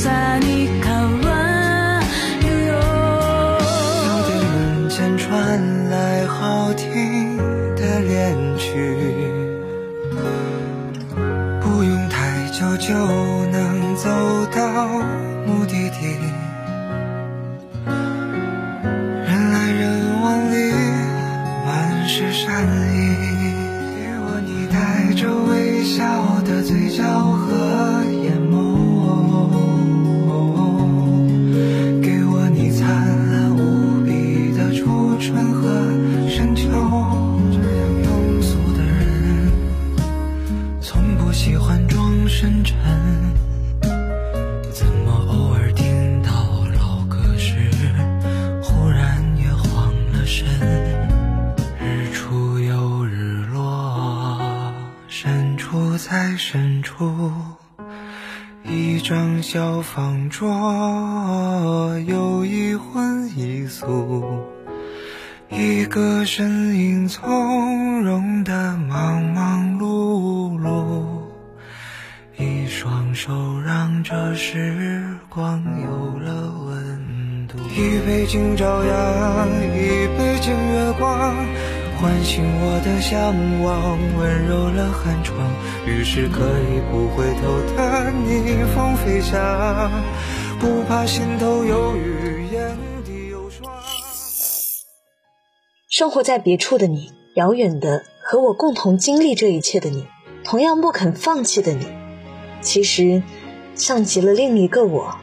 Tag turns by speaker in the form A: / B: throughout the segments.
A: 萨尼卡弯悠悠小店门前传来好听的恋曲不用太久就能走到目的地。人来人往里满是善意给我你带着微笑的嘴角和小方桌，有一荤一素，一个身影从容的忙忙碌碌，一双手让这时光有了温度。一杯敬朝阳，一杯敬月光。唤醒我的向往，温柔了寒窗，于是可以不回头的逆风飞翔，不怕心头有雨，眼底有霜。
B: 生活在别处的你，遥远的和我共同经历这一切的你，同样不肯放弃的你，其实像极了另一个我。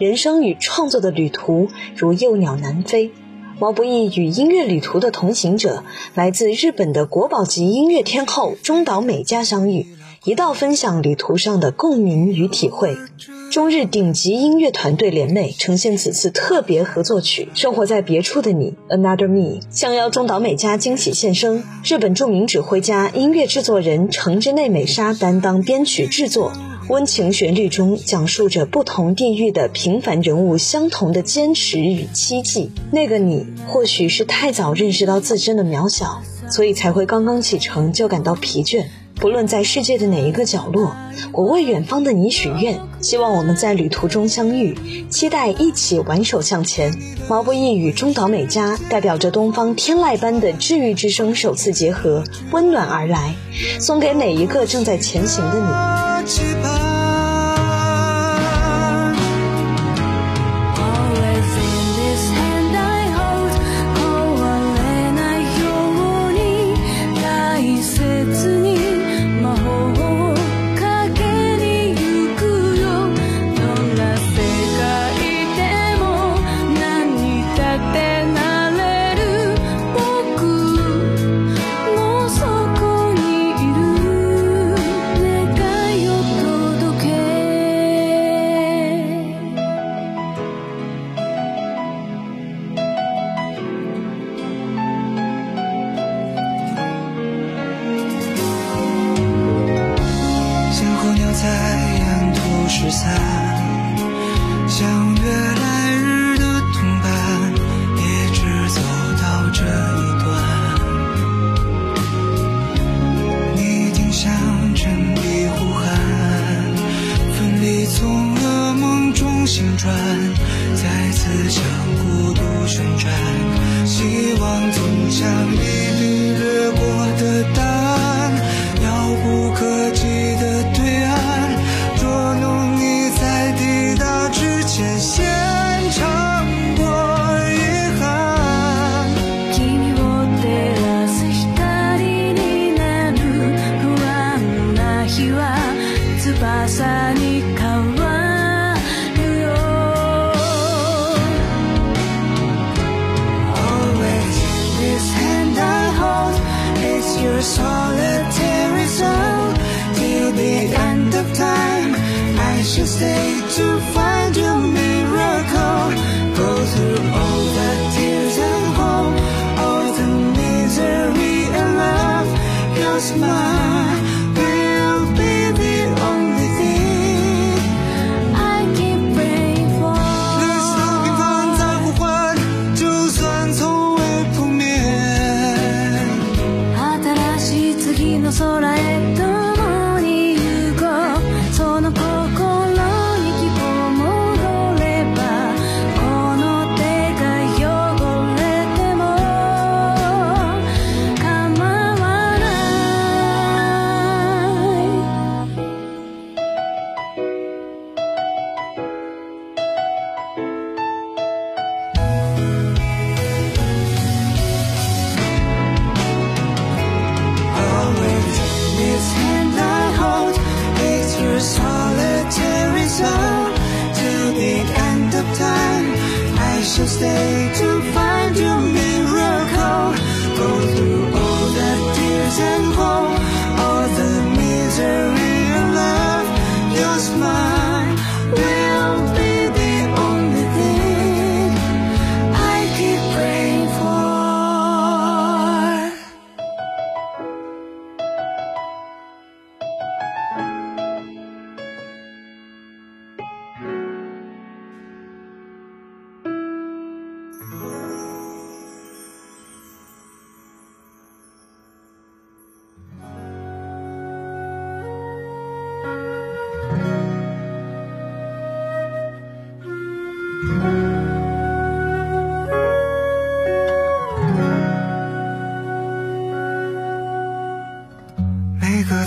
B: 人生与创作的旅途，如幼鸟南飞。毛不易与音乐旅途的同行者，来自日本的国宝级音乐天后中岛美嘉相遇，一道分享旅途上的共鸣与体会。中日顶级音乐团队联袂呈现此次特别合作曲《生活在别处的你》（Another Me），相邀中岛美嘉惊喜现身，日本著名指挥家、音乐制作人城之内美沙担当编曲制作。温情旋律中讲述着不同地域的平凡人物相同的坚持与期冀。那个你，或许是太早认识到自身的渺小，所以才会刚刚启程就感到疲倦。不论在世界的哪一个角落，我为远方的你许愿，希望我们在旅途中相遇，期待一起挽手向前。毛不易与中岛美嘉代表着东方天籁般的治愈之声首次结合，温暖而来，送给每一个正在前行的你。期盼 smile.
A: stay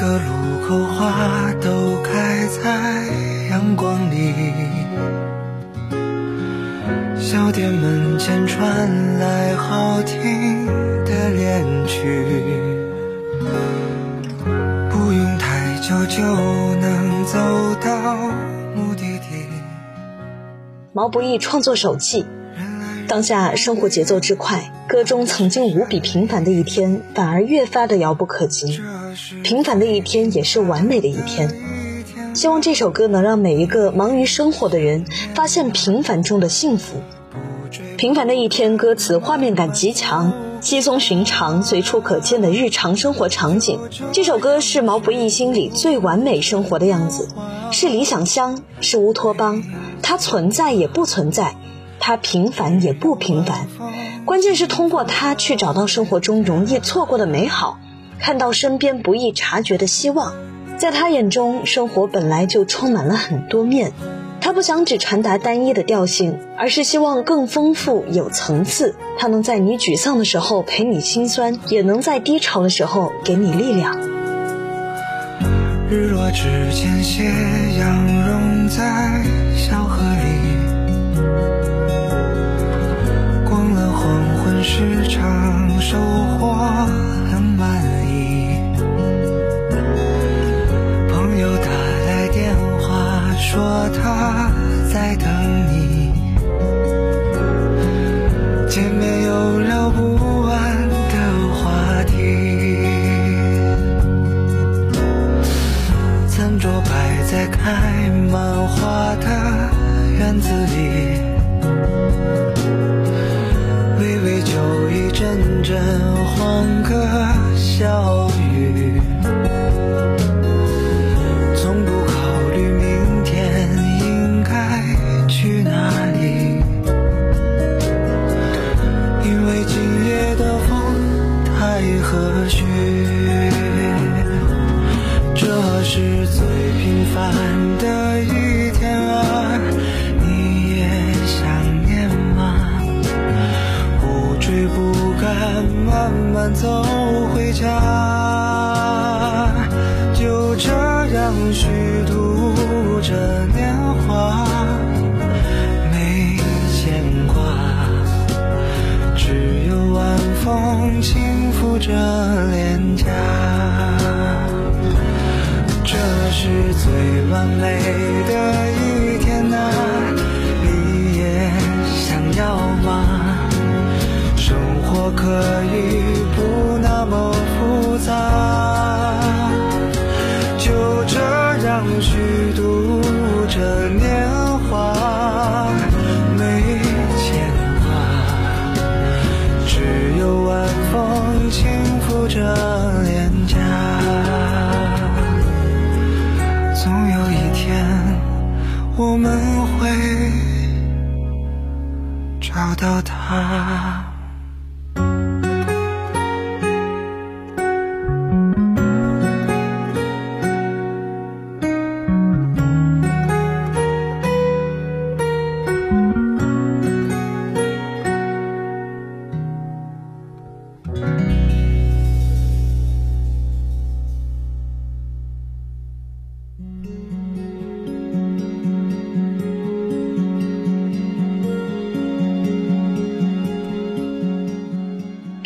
A: 个路口花都开在阳光里，小店门前传来好听的恋曲，不用太久就能走到目的地。
B: 毛不易创作手记。当下生活节奏之快，歌中曾经无比平凡的一天，反而越发的遥不可及。平凡的一天也是完美的一天。希望这首歌能让每一个忙于生活的人发现平凡中的幸福。平凡的一天歌词画面感极强，稀松寻常、随处可见的日常生活场景。这首歌是毛不易心里最完美生活的样子，是理想乡，是乌托邦，它存在也不存在。他平凡也不平凡，关键是通过他去找到生活中容易错过的美好，看到身边不易察觉的希望。在他眼中，生活本来就充满了很多面，他不想只传达单一的调性，而是希望更丰富有层次。他能在你沮丧的时候陪你心酸，也能在低潮的时候给你力量。
A: 日落之前，斜阳融在时常收获很满意。朋友打来电话说他在等你，见面有聊不完的话题。餐桌摆在开满花的院子里。阵阵欢歌笑语，从不考虑明天应该去哪里，因为今夜的风太和煦。这是最平凡的着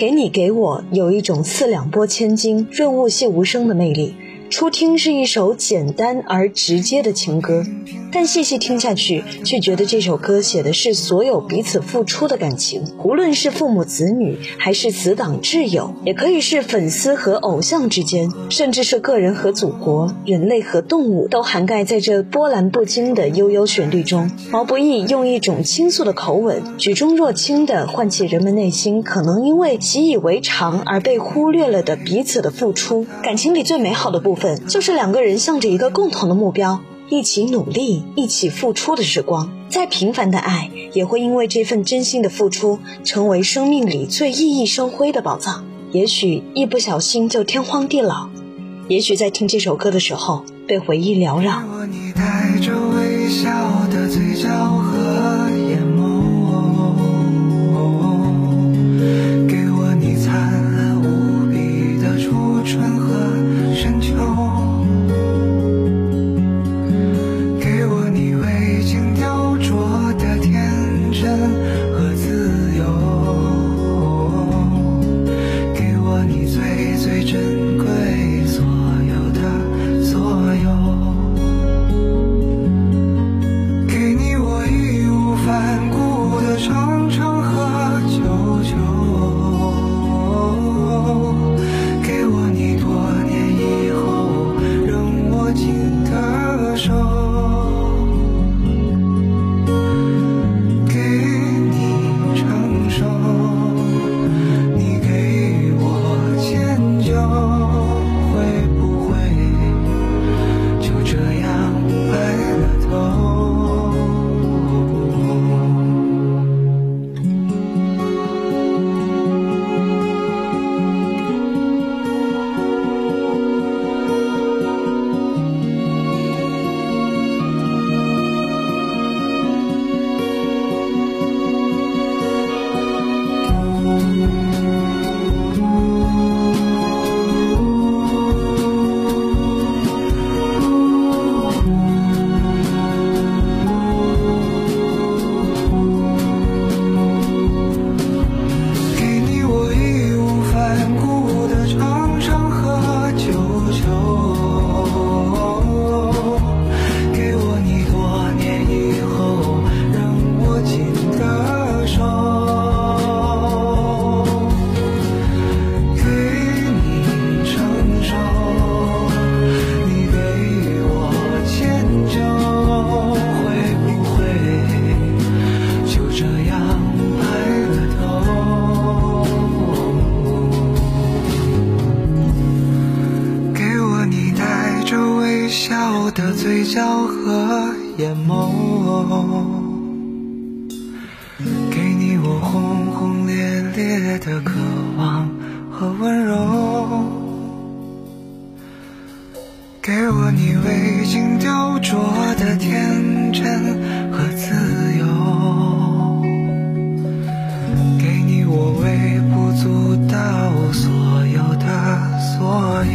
A: 给你给我有一种四两拨千斤、润物细无声的魅力。初听是一首简单而直接的情歌，但细细听下去，却觉得这首歌写的是所有彼此付出的感情。无论是父母子女，还是死党挚友，也可以是粉丝和偶像之间，甚至是个人和祖国、人类和动物，都涵盖在这波澜不惊的悠悠旋律中。毛不易用一种倾诉的口吻，举重若轻地唤起人们内心可能因为习以为常而被忽略了的彼此的付出。感情里最美好的部分。就是两个人向着一个共同的目标，一起努力，一起付出的时光。再平凡的爱，也会因为这份真心的付出，成为生命里最熠熠生辉的宝藏。也许一不小心就天荒地老，也许在听这首歌的时候被回忆缭绕。的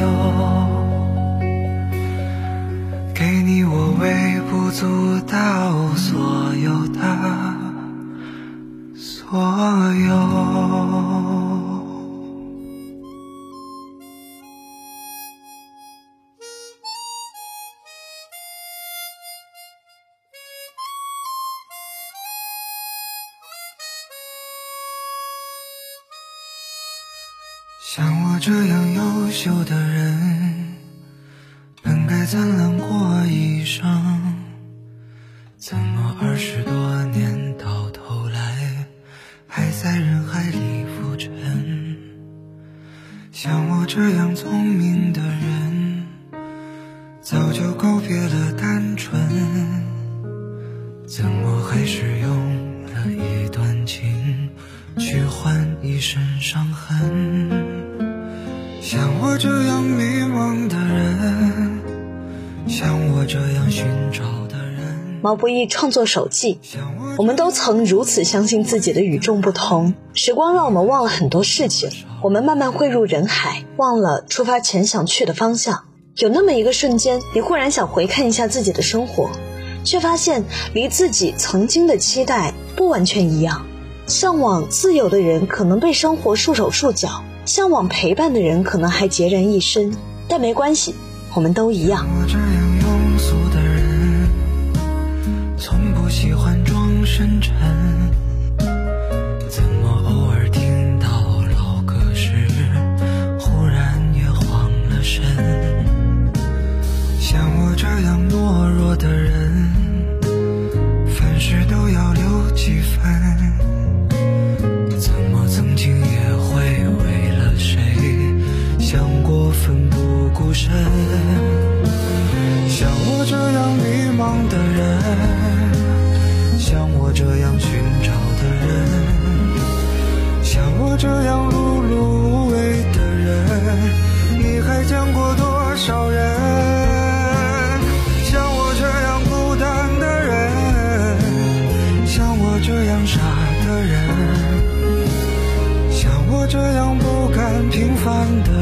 A: 都给你，我微不足道。所有的所有，像我这样优秀的。像我这样迷茫的人，像我这样寻找的人。
B: 毛不易创作手记，我们都曾如此相信自己的与众不同。时光让我们忘了很多事情，我们慢慢汇入人海，忘了出发前想去的方向。有那么一个瞬间，你忽然想回看一下自己的生活，却发现离自己曾经的期待不完全一样。向往自由的人，可能被生活束手束脚。向往陪伴的人可能还孑然一身，但没关系，我们都一样。
A: 我这样庸俗的人，从不喜欢装深沉，怎么偶尔听到老歌时，忽然也慌了神？像我这样懦弱的人，凡事都要留几分，奋不顾身，像我这样迷茫的人，像我这样寻找的人，像我这样碌碌无为的人，你还见过多少人？像我这样孤单的人，像我这样傻的人，像我这样不甘平凡的。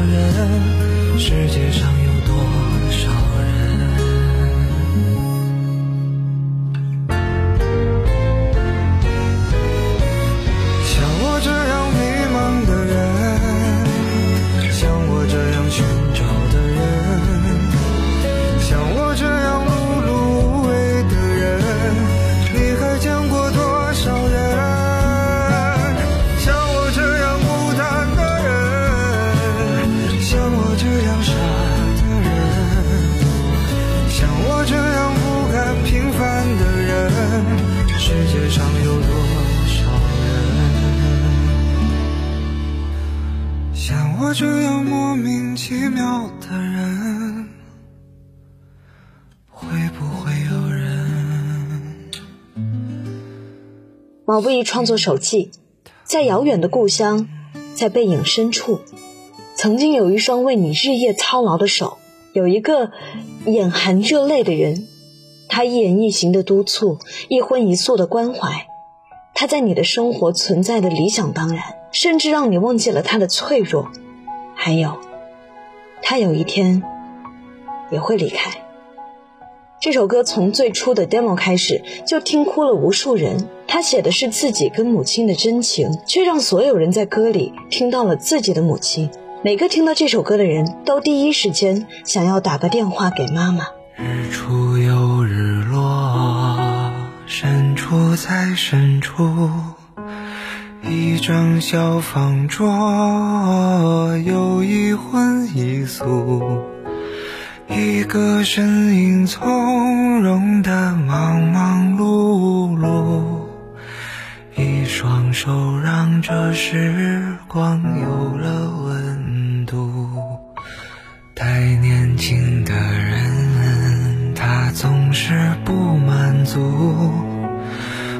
A: 世界上
B: 毛不易创作手记，在遥远的故乡，在背影深处，曾经有一双为你日夜操劳的手，有一个眼含热泪的人，他一言一行的督促，一荤一素的关怀，他在你的生活存在的理想当然，甚至让你忘记了他的脆弱。还有，他有一天也会离开。这首歌从最初的 demo 开始就听哭了无数人。他写的是自己跟母亲的真情，却让所有人在歌里听到了自己的母亲。每个听到这首歌的人都第一时间想要打个电话给妈妈。
A: 日出又日落，深处在深处，一张小方桌，有一荤一素，一个身影从容的忙忙碌碌，一双手让这时光有了温度。太年轻的人，他总是不满足，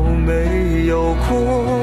A: 有没有哭。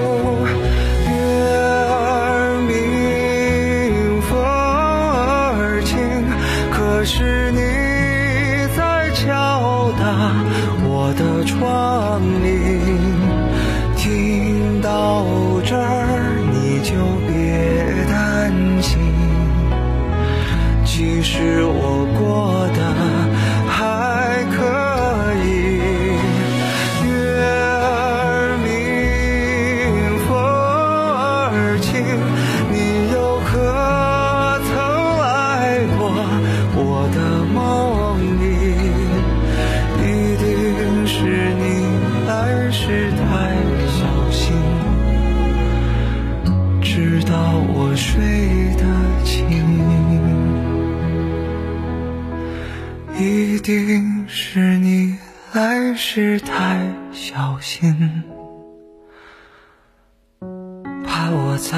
A: 我再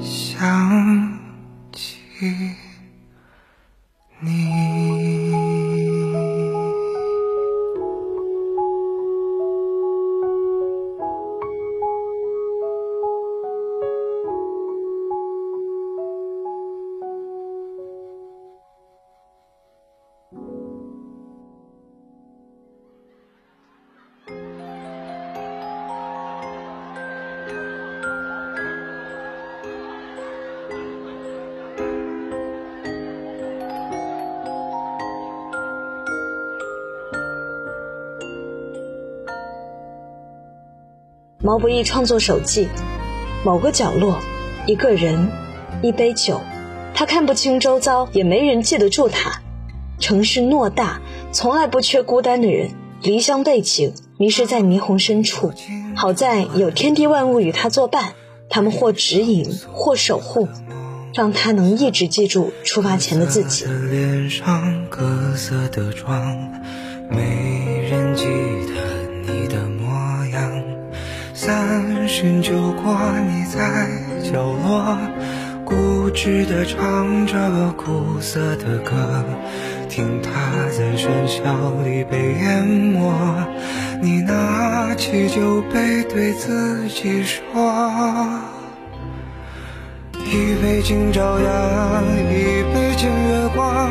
A: 想起你。
B: 毛不易创作手记：某个角落，一个人，一杯酒，他看不清周遭，也没人记得住他。城市偌大，从来不缺孤单的人。离乡背井，迷失在霓虹深处。好在有天地万物与他作伴，他们或指引，或守护，让他能一直记住出发前的自己。
A: 脸上各色的妆，没人记得。寻酒过，你在角落，固执地唱着苦涩的歌，听它在喧嚣里被淹没。你拿起酒杯，对自己说：一杯敬朝阳，一杯敬月光。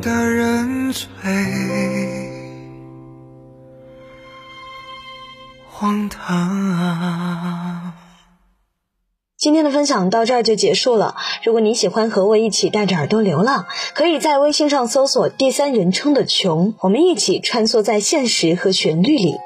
A: 的人最荒唐。
B: 今天的分享到这儿就结束了。如果你喜欢和我一起带着耳朵流浪，可以在微信上搜索第三人称的“穷”，我们一起穿梭在现实和旋律里，